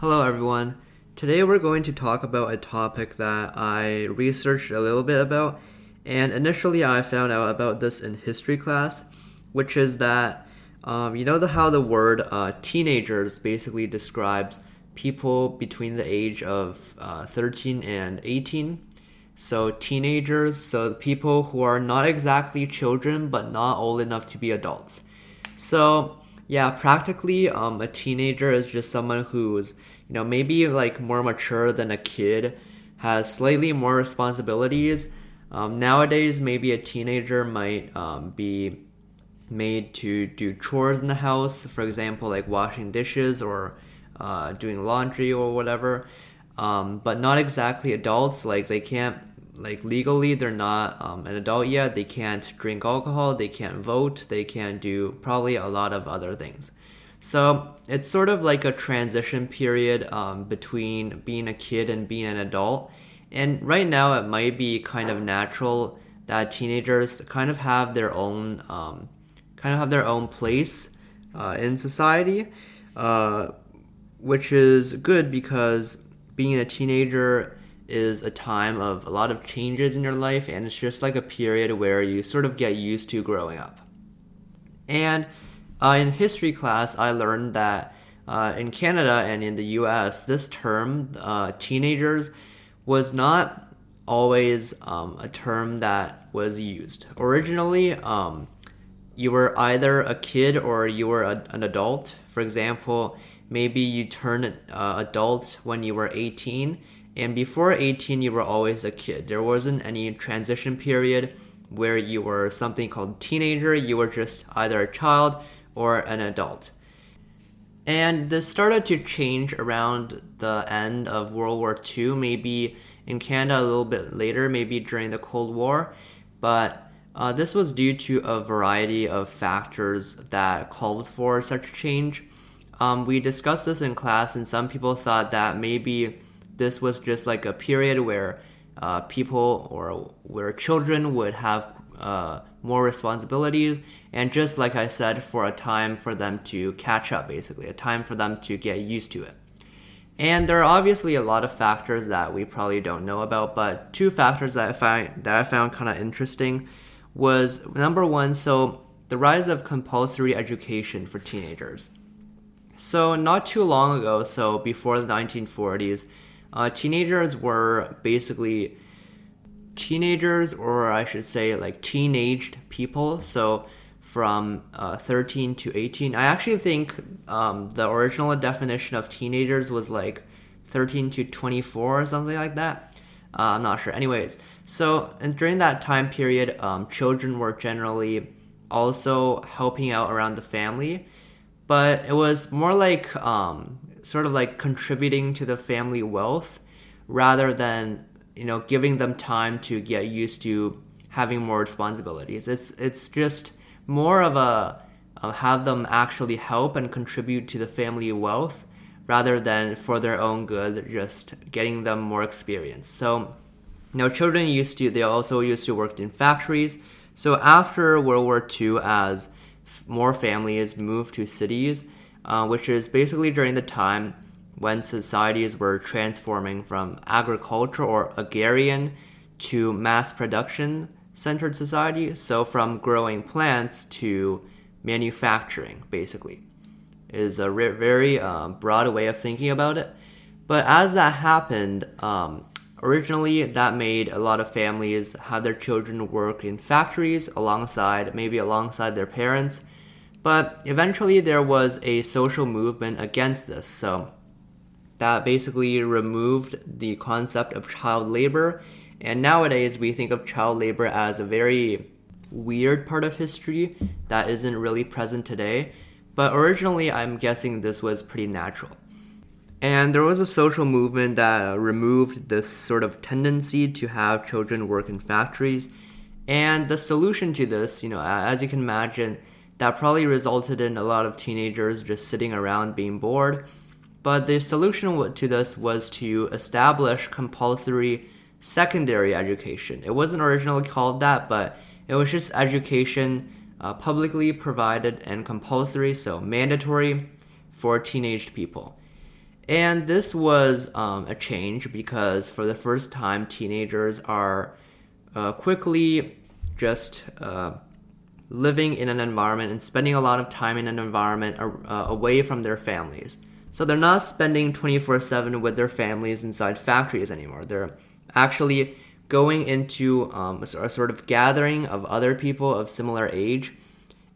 Hello, everyone. Today we're going to talk about a topic that I researched a little bit about, and initially I found out about this in history class, which is that um, you know the, how the word uh, teenagers basically describes people between the age of uh, 13 and 18. So teenagers, so people who are not exactly children but not old enough to be adults. So yeah, practically, um, a teenager is just someone who's you know maybe like more mature than a kid, has slightly more responsibilities. Um, nowadays, maybe a teenager might um, be made to do chores in the house, for example, like washing dishes or uh, doing laundry or whatever. Um, but not exactly adults. Like they can't like legally they're not um, an adult yet. They can't drink alcohol. They can't vote. They can't do probably a lot of other things. So it's sort of like a transition period um, between being a kid and being an adult. And right now it might be kind of natural that teenagers kind of have their own um, kind of have their own place uh, in society uh, which is good because being a teenager is a time of a lot of changes in your life, and it's just like a period where you sort of get used to growing up. And uh, in history class, I learned that uh, in Canada and in the US, this term, uh, teenagers, was not always um, a term that was used. Originally, um, you were either a kid or you were a, an adult. For example, maybe you turned uh, adult when you were 18 and before 18, you were always a kid. There wasn't any transition period where you were something called teenager. You were just either a child or an adult. And this started to change around the end of World War II, maybe in Canada a little bit later, maybe during the Cold War. But uh, this was due to a variety of factors that called for such a change. Um, we discussed this in class, and some people thought that maybe this was just like a period where uh, people or where children would have uh, more responsibilities and just like i said for a time for them to catch up basically a time for them to get used to it. And there are obviously a lot of factors that we probably don't know about but two factors that i find that i found kind of interesting was number one so the rise of compulsory education for teenagers. So not too long ago so before the 1940s uh, teenagers were basically teenagers, or I should say, like teenaged people. So from uh, 13 to 18. I actually think um, the original definition of teenagers was like 13 to 24 or something like that. Uh, I'm not sure. Anyways, so and during that time period, um, children were generally also helping out around the family, but it was more like um, sort of like contributing to the family wealth rather than you know giving them time to get used to having more responsibilities. It's it's just more of a uh, have them actually help and contribute to the family wealth rather than for their own good just getting them more experience. So know children used to they also used to work in factories. So after world war ii as f- more families moved to cities uh, which is basically during the time when societies were transforming from agriculture or agrarian to mass production centered society. So, from growing plants to manufacturing, basically, is a re- very uh, broad way of thinking about it. But as that happened, um, originally that made a lot of families have their children work in factories alongside, maybe alongside their parents but eventually there was a social movement against this, so that basically removed the concept of child labor. And nowadays we think of child labor as a very weird part of history that isn't really present today. But originally, I'm guessing this was pretty natural. And there was a social movement that removed this sort of tendency to have children work in factories. And the solution to this, you know, as you can imagine, that probably resulted in a lot of teenagers just sitting around being bored. But the solution to this was to establish compulsory secondary education. It wasn't originally called that, but it was just education uh, publicly provided and compulsory, so mandatory for teenaged people. And this was um, a change because for the first time, teenagers are uh, quickly just uh, living in an environment and spending a lot of time in an environment uh, away from their families. So they're not spending 24 7 with their families inside factories anymore. They're actually going into um, a sort of gathering of other people of similar age.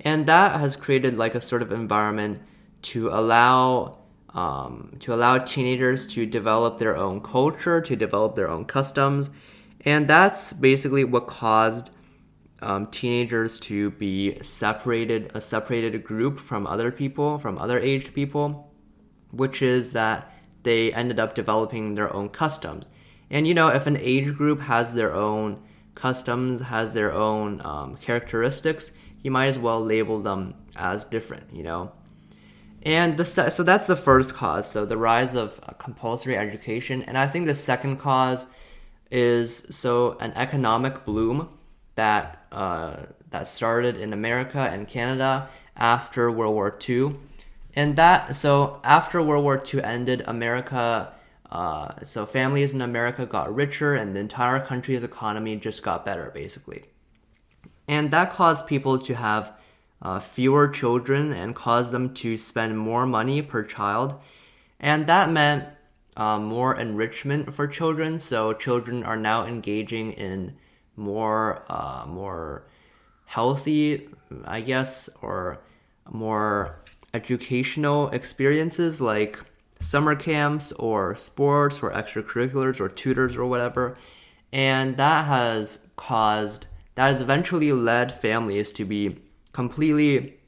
And that has created like a sort of environment to allow um, to allow teenagers to develop their own culture, to develop their own customs, and that's basically what caused um, teenagers to be separated, a separated group from other people, from other aged people, which is that they ended up developing their own customs. And you know, if an age group has their own customs, has their own um, characteristics, you might as well label them as different, you know. And the so that's the first cause. So the rise of uh, compulsory education, and I think the second cause is so an economic bloom that uh, that started in America and Canada after World War II, and that so after World War II ended, America. Uh, so families in America got richer, and the entire country's economy just got better, basically. And that caused people to have uh, fewer children and caused them to spend more money per child. And that meant uh, more enrichment for children. So children are now engaging in more, uh, more healthy, I guess, or more educational experiences like summer camps or sports or extracurriculars or tutors or whatever. And that has caused, that has eventually led families to be completely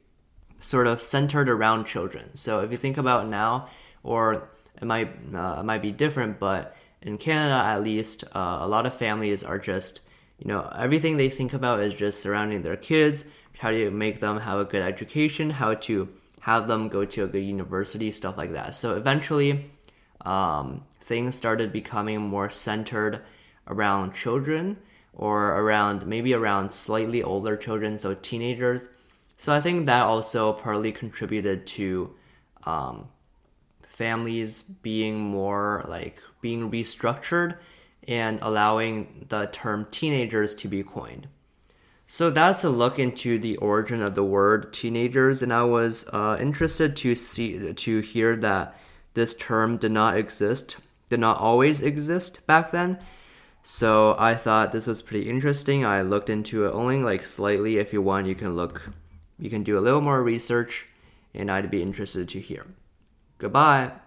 sort of centered around children. So if you think about now, or it might uh, it might be different, but in Canada at least, uh, a lot of families are just you know everything they think about is just surrounding their kids, how to make them have a good education, how to have them go to a good university, stuff like that. So eventually, um, things started becoming more centered around children or around maybe around slightly older children, so teenagers. So I think that also partly contributed to um, families being more like being restructured and allowing the term teenagers to be coined. So that's a look into the origin of the word teenagers, and I was uh, interested to see to hear that this term did not exist, did not always exist back then. So I thought this was pretty interesting. I looked into it only like slightly. If you want, you can look, you can do a little more research, and I'd be interested to hear. Goodbye.